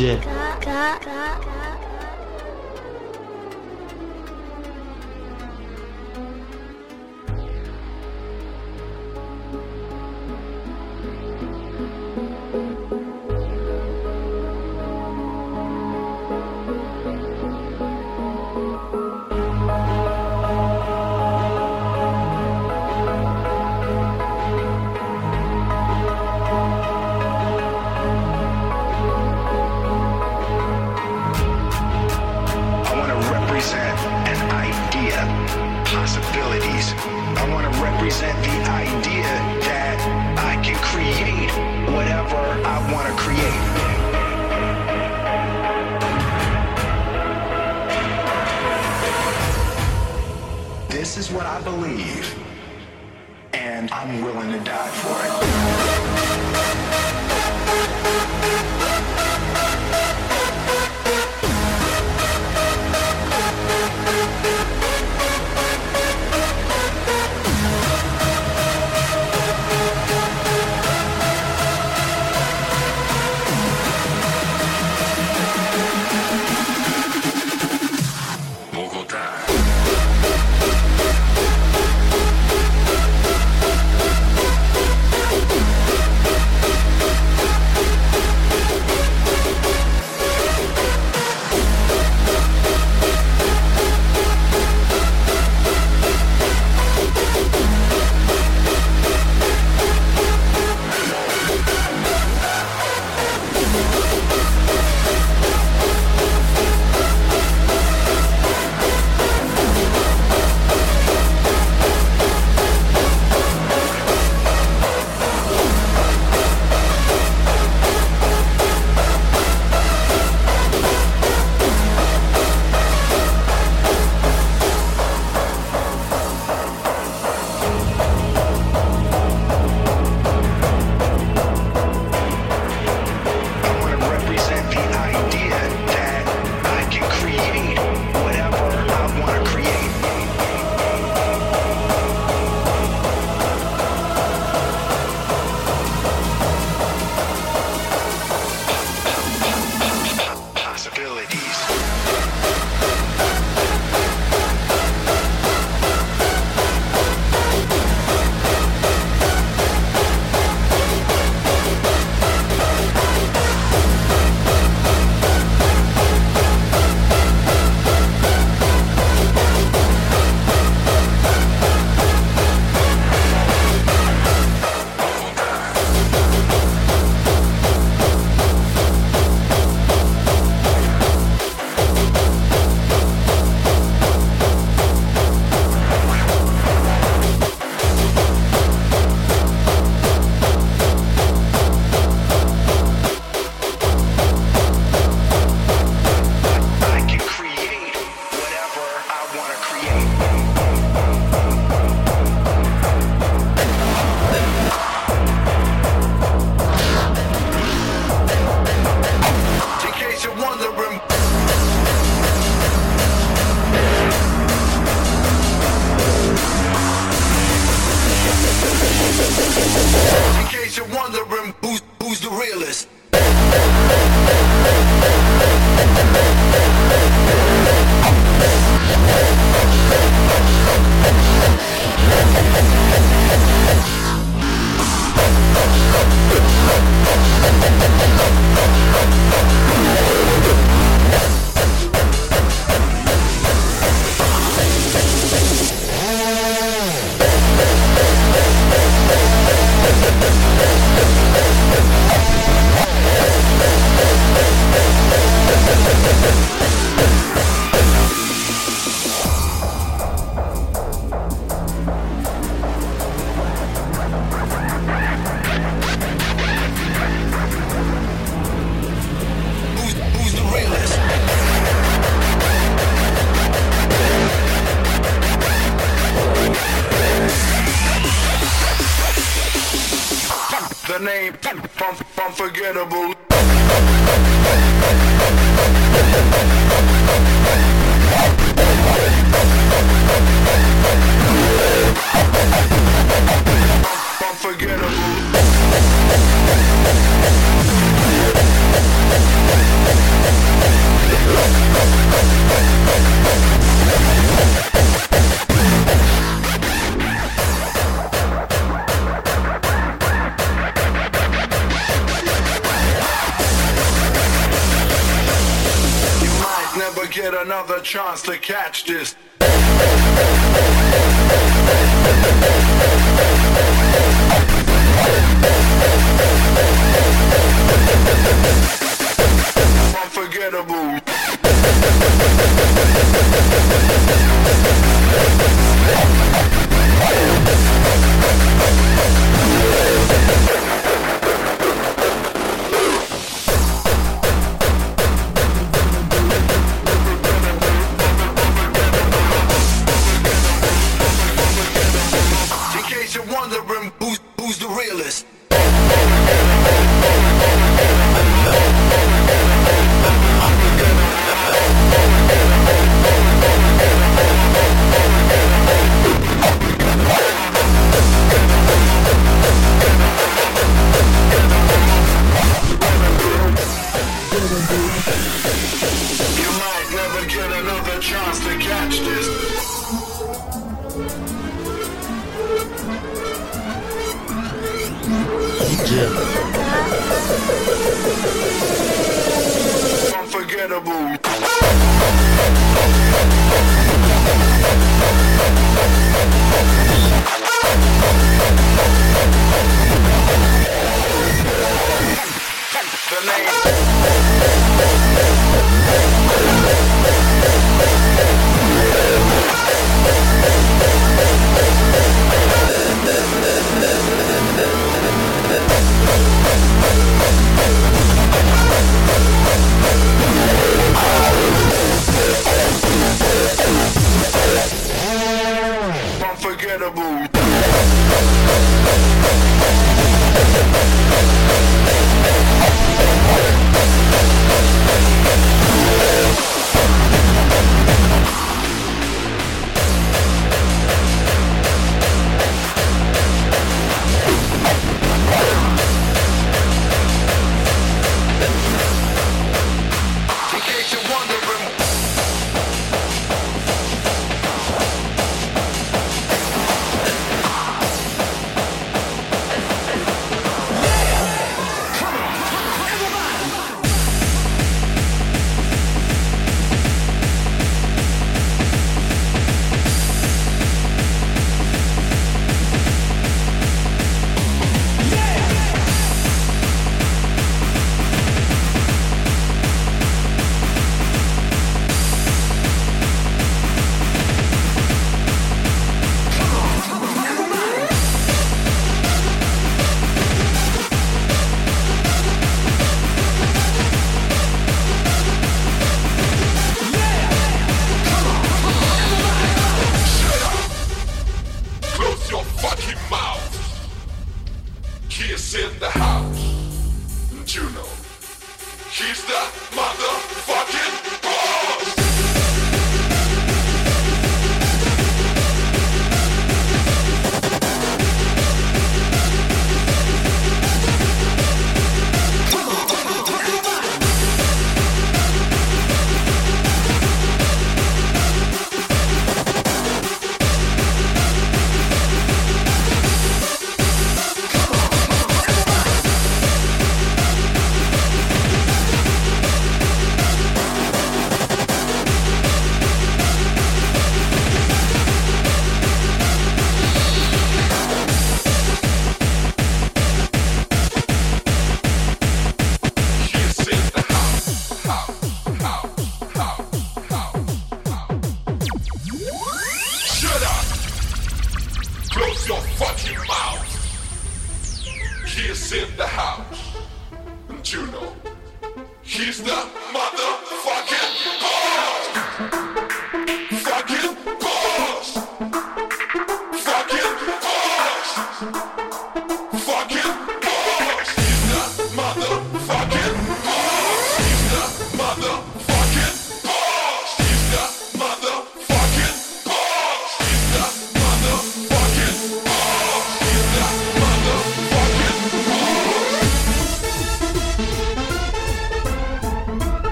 DJ.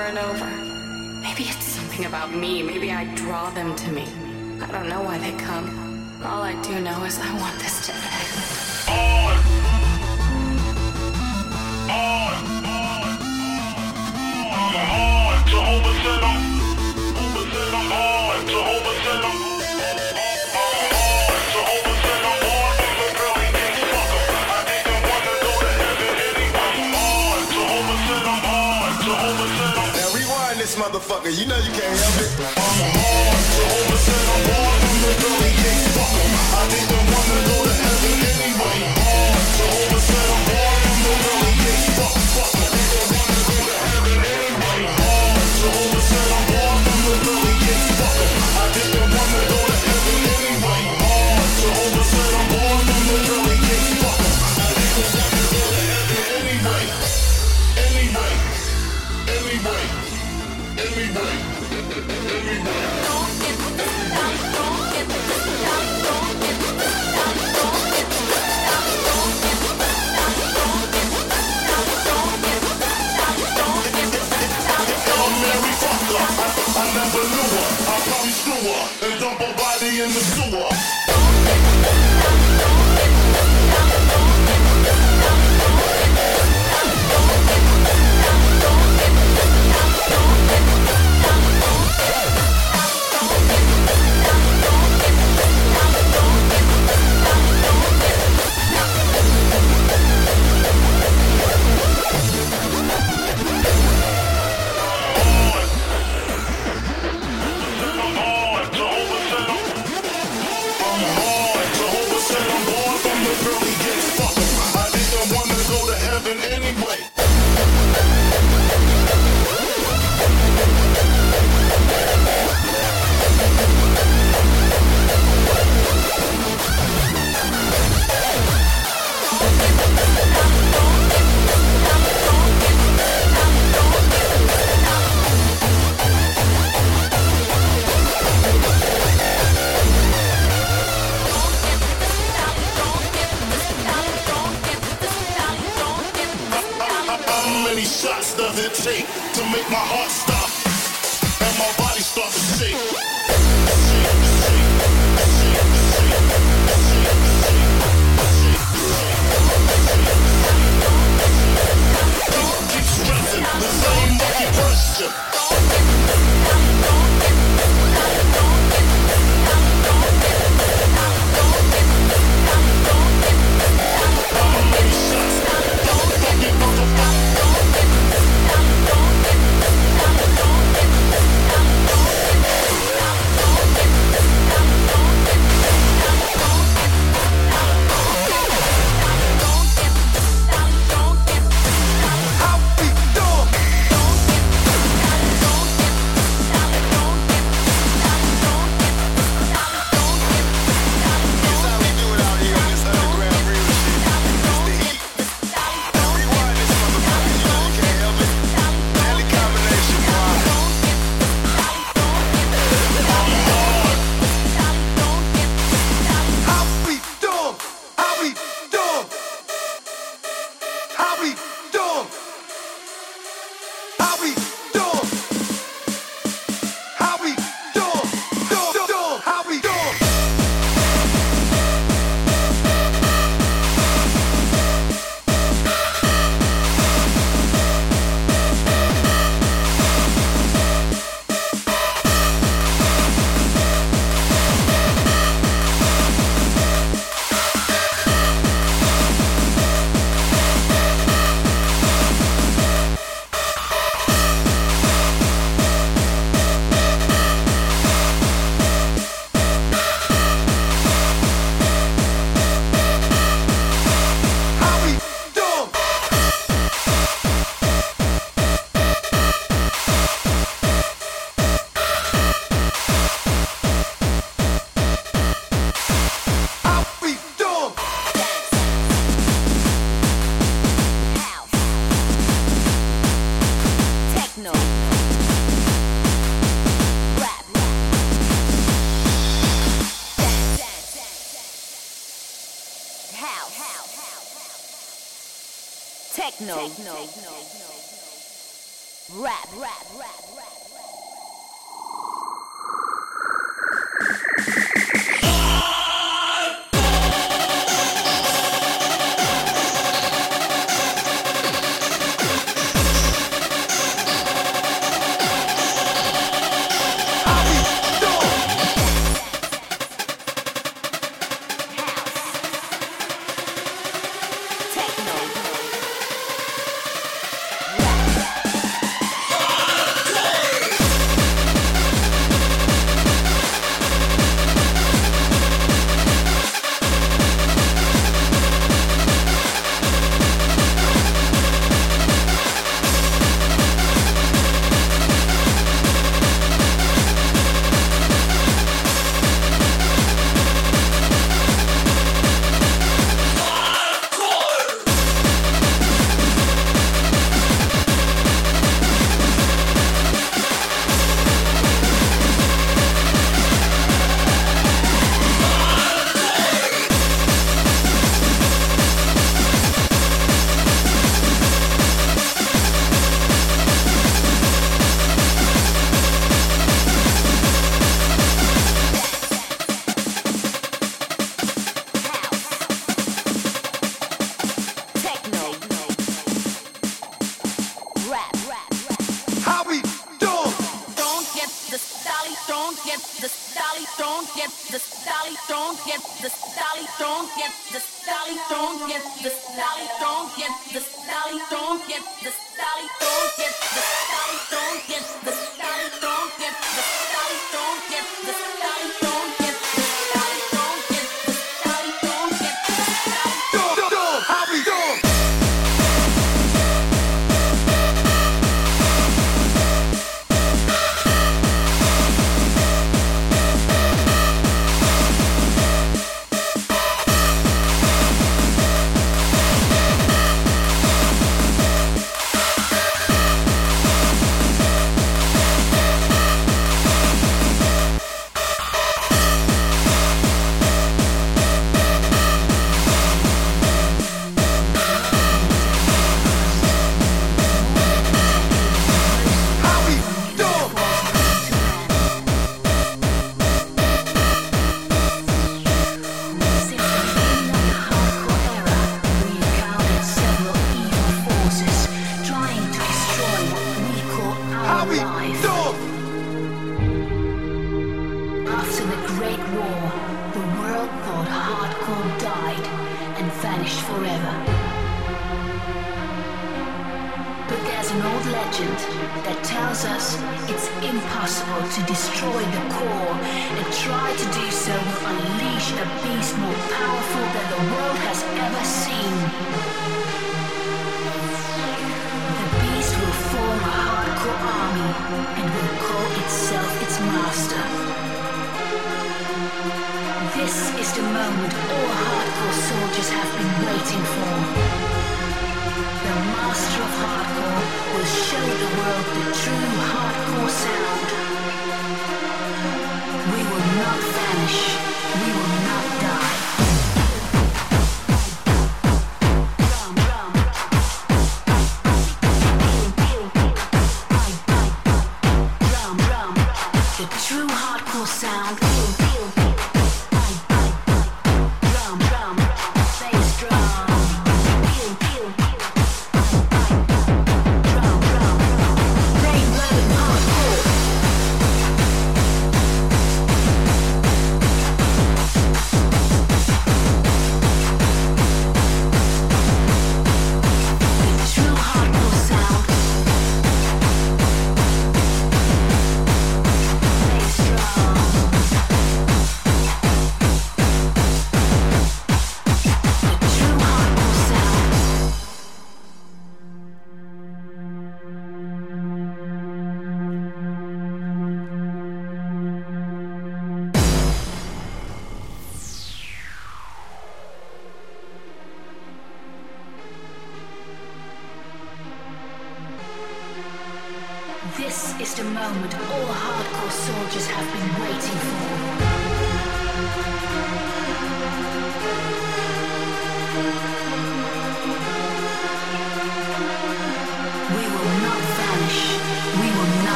over and over. Maybe it's something about me. Maybe I draw them to me. I don't know why they come. All I do know is I want this to end. All. All. motherfucker. You know you can't help it. I'm hard, I'm the. Fuck. I wanna go to heaven anyway. Hard, I'm the. Fuck, fuck. in the sewer.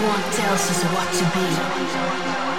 No one tells us what to be.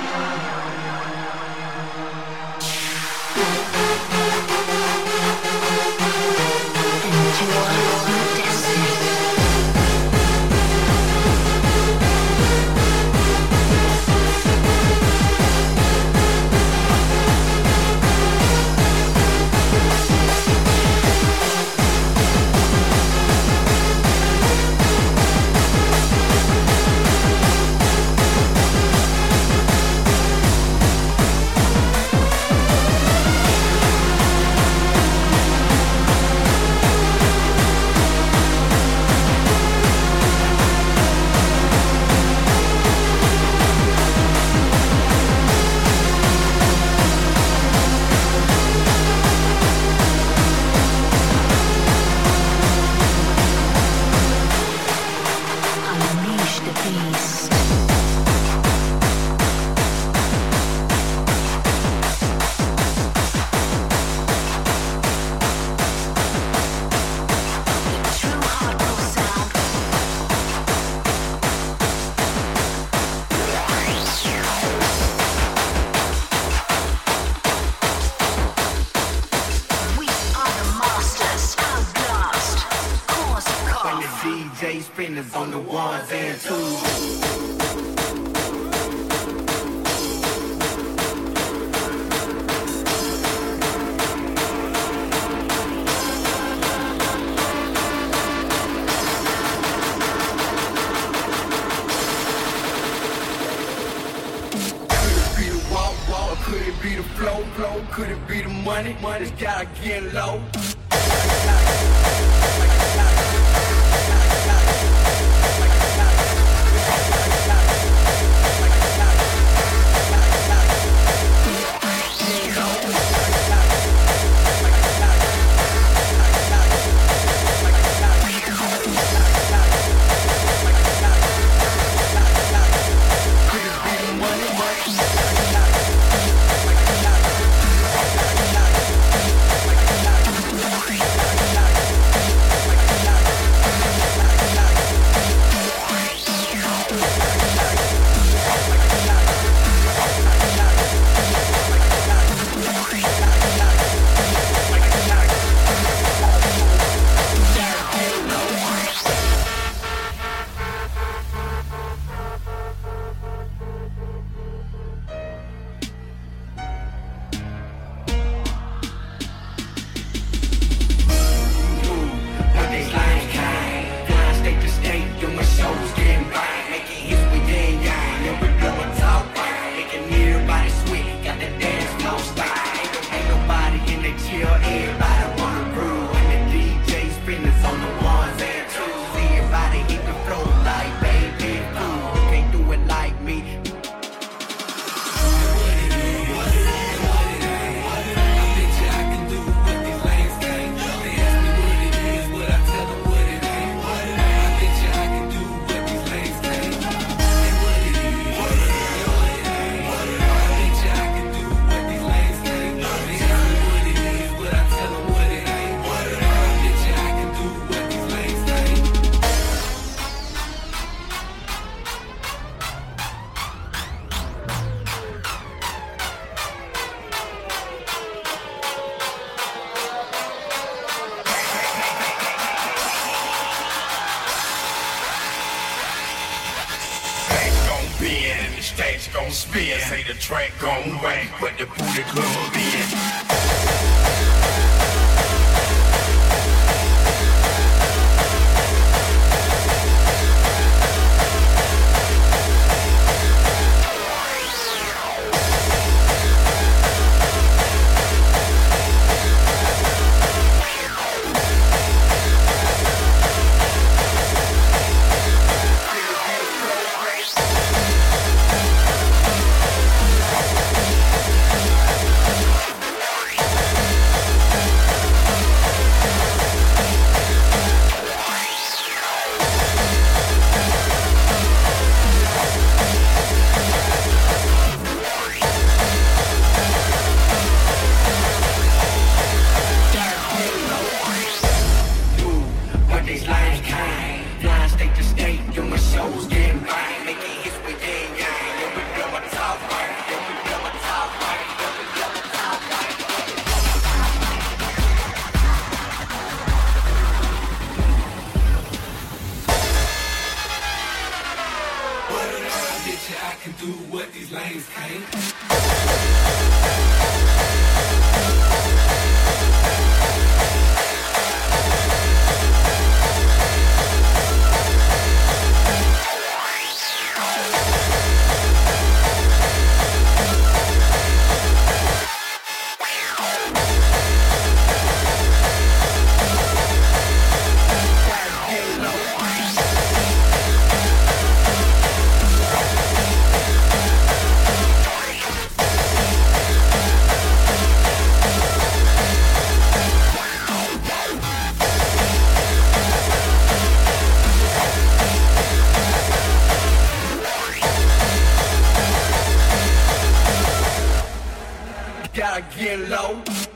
stage gon' spin. Say the track gon' wait, but the booty club in. Gotta get low.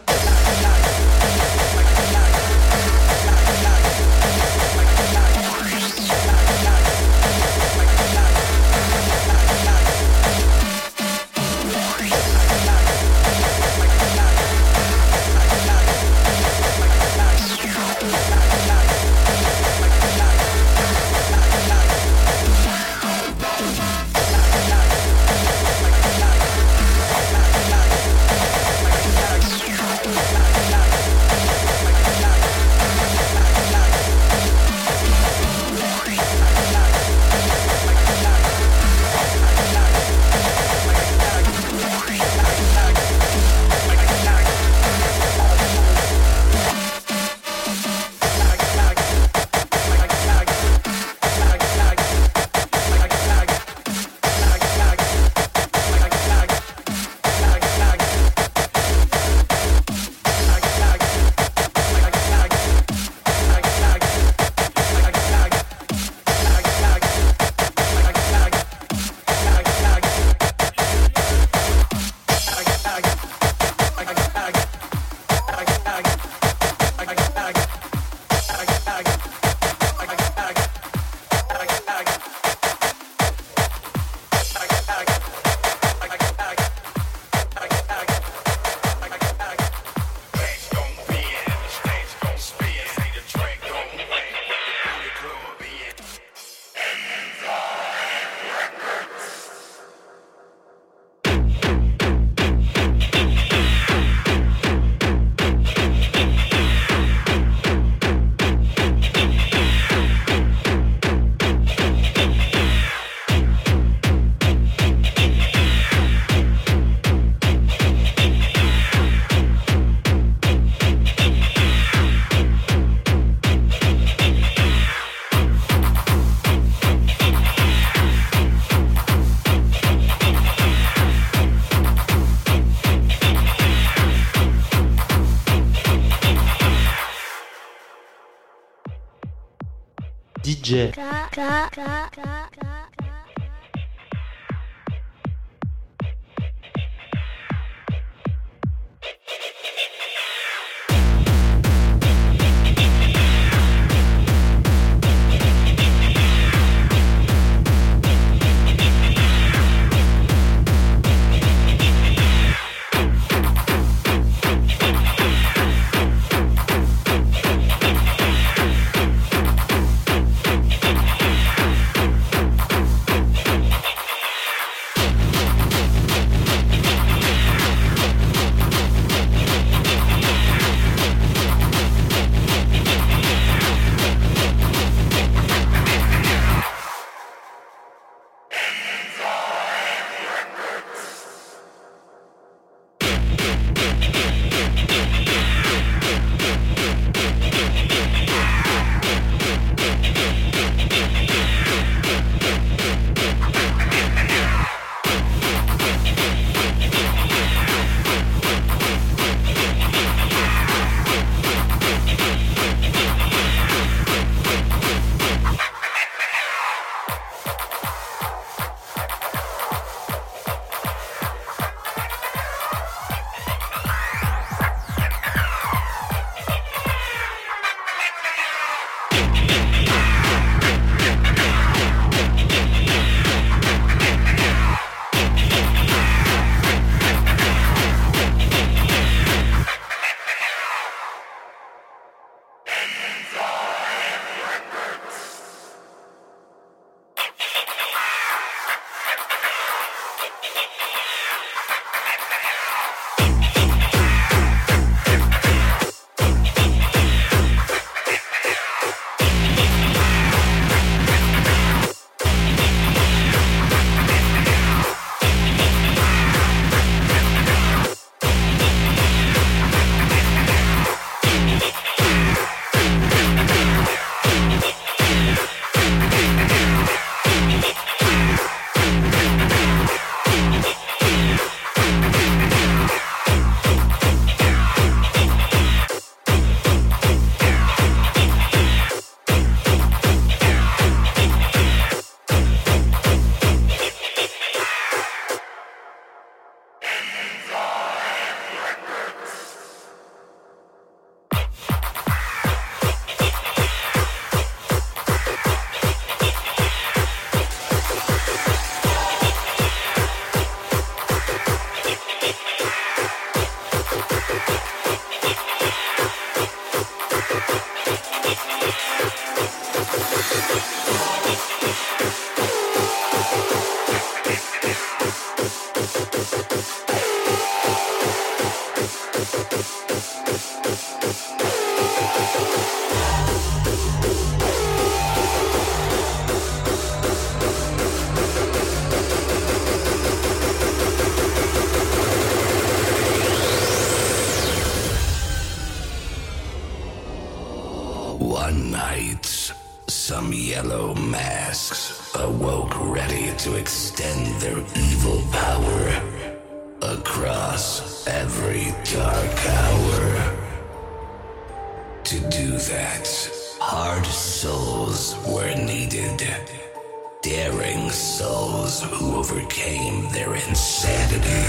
DJ. Thank their evil power across every dark hour. To do that, hard souls were needed. Daring souls who overcame their insanity.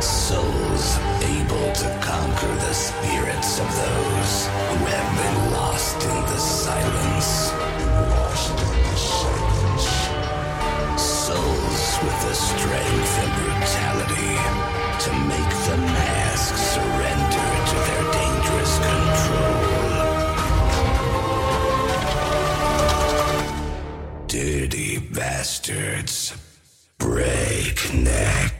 Souls able to conquer the spirits of those who have been lost in the silence. With the strength and brutality to make the mask surrender to their dangerous control. Dirty bastards. Break necks.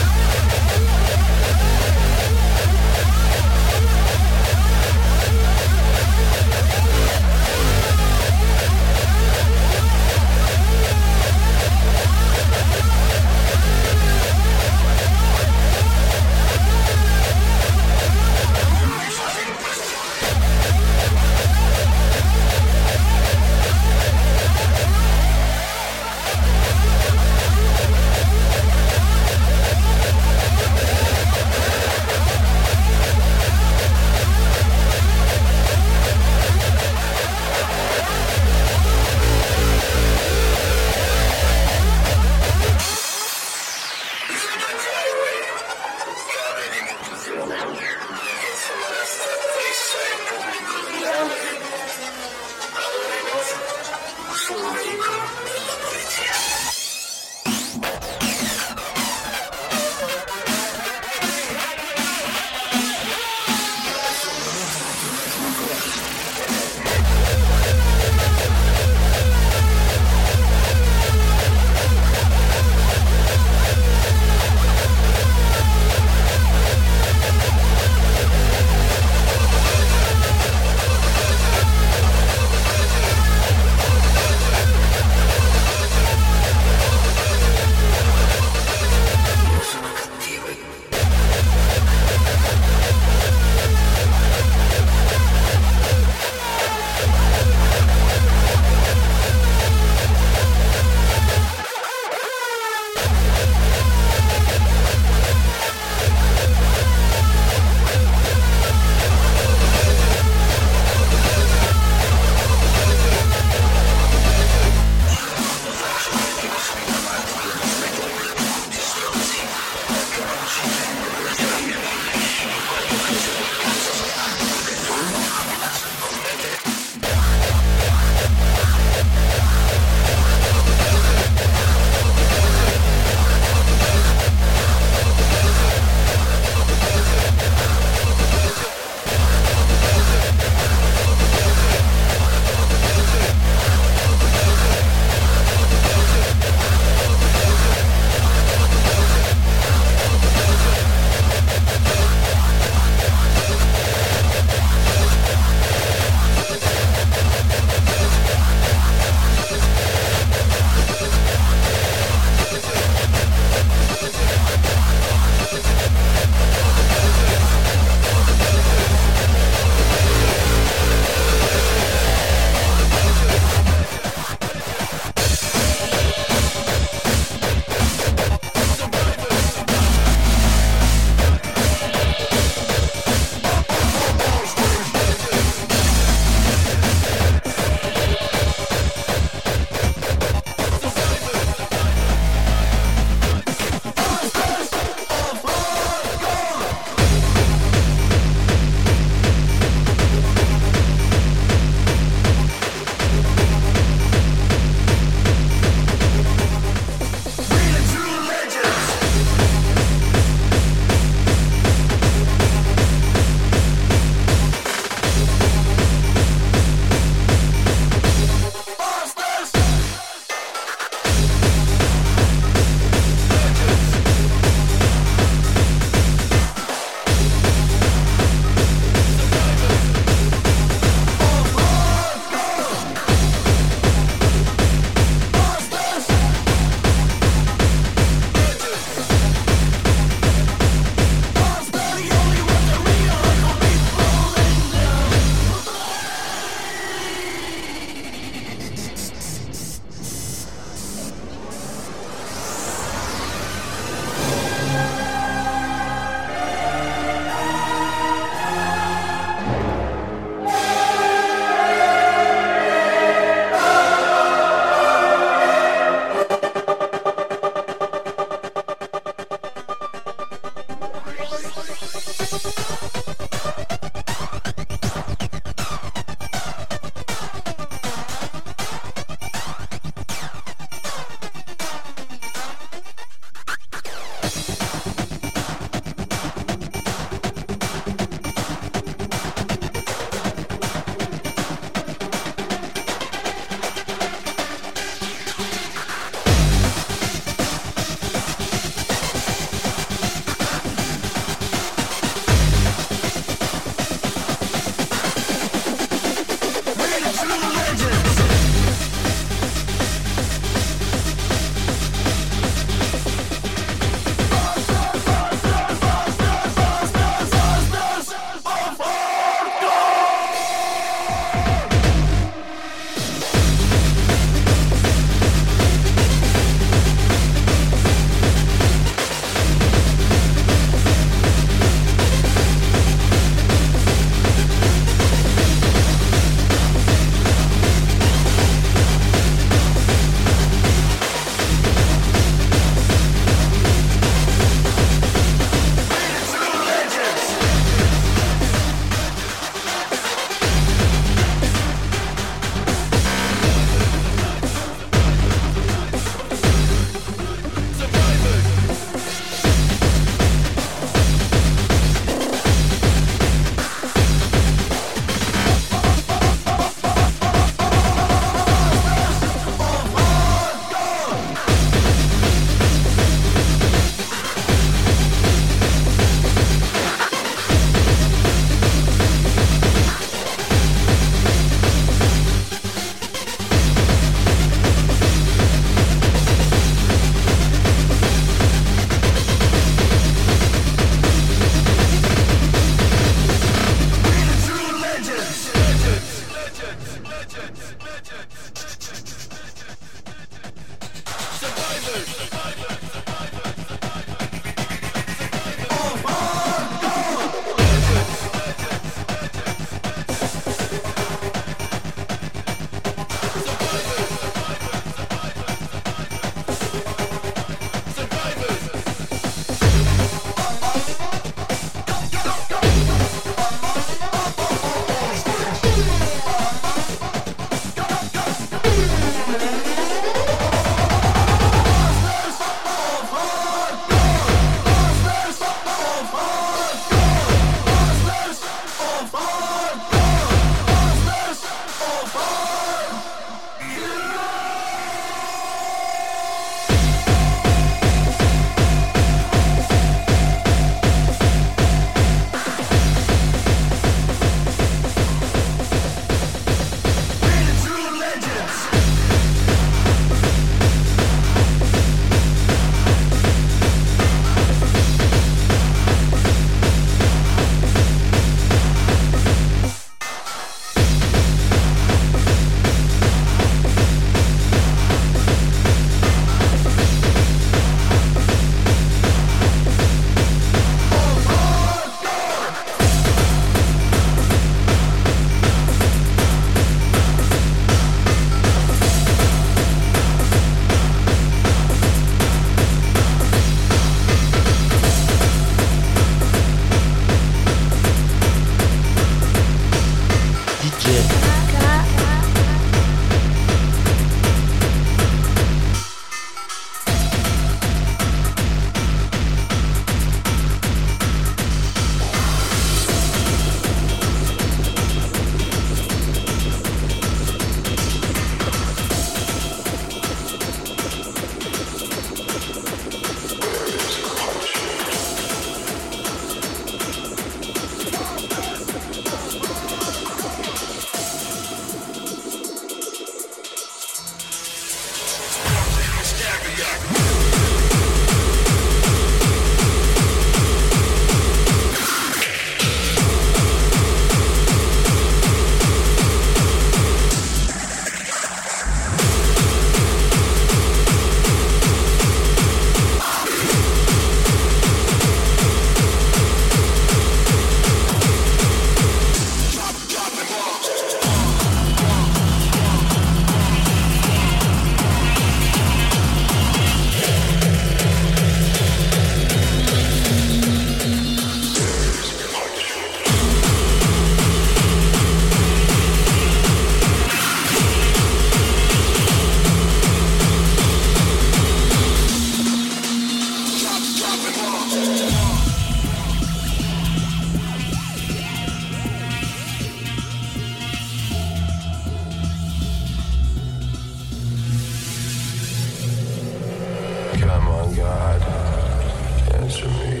answer me.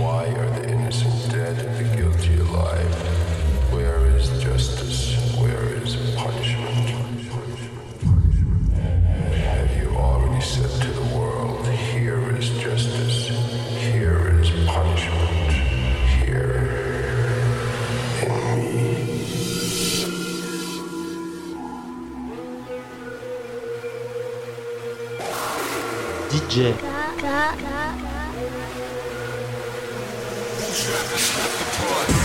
Why are the innocent dead and the guilty alive? Where is justice? Where is punishment? Have you already said to the world, here is justice, here is punishment, here? DJ. DJ.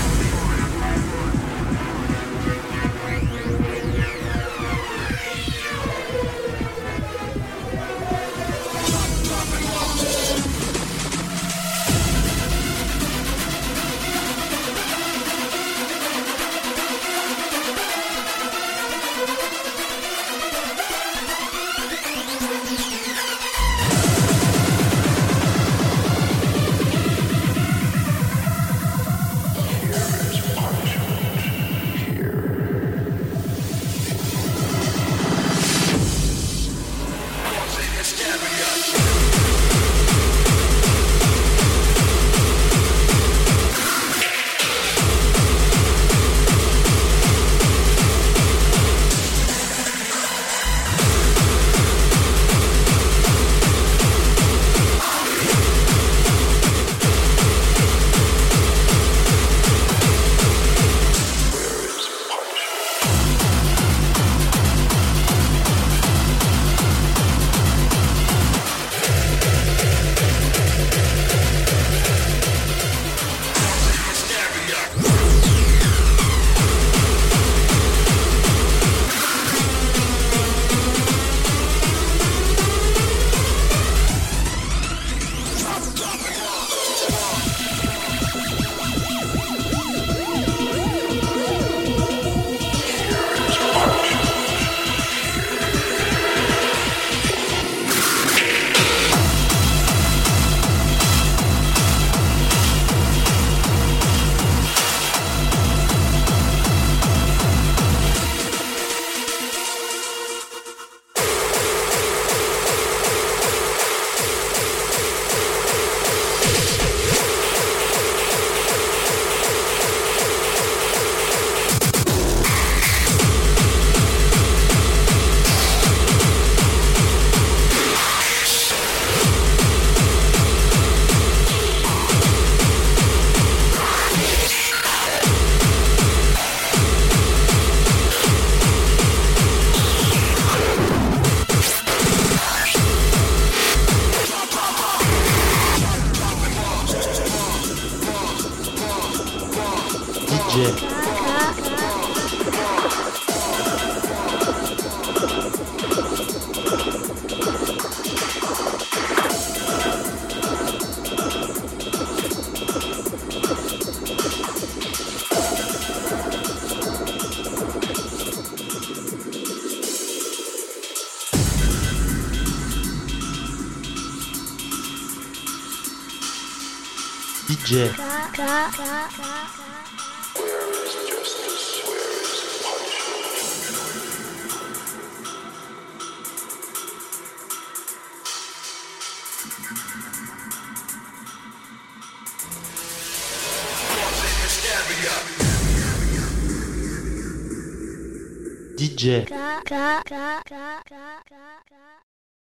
DJ.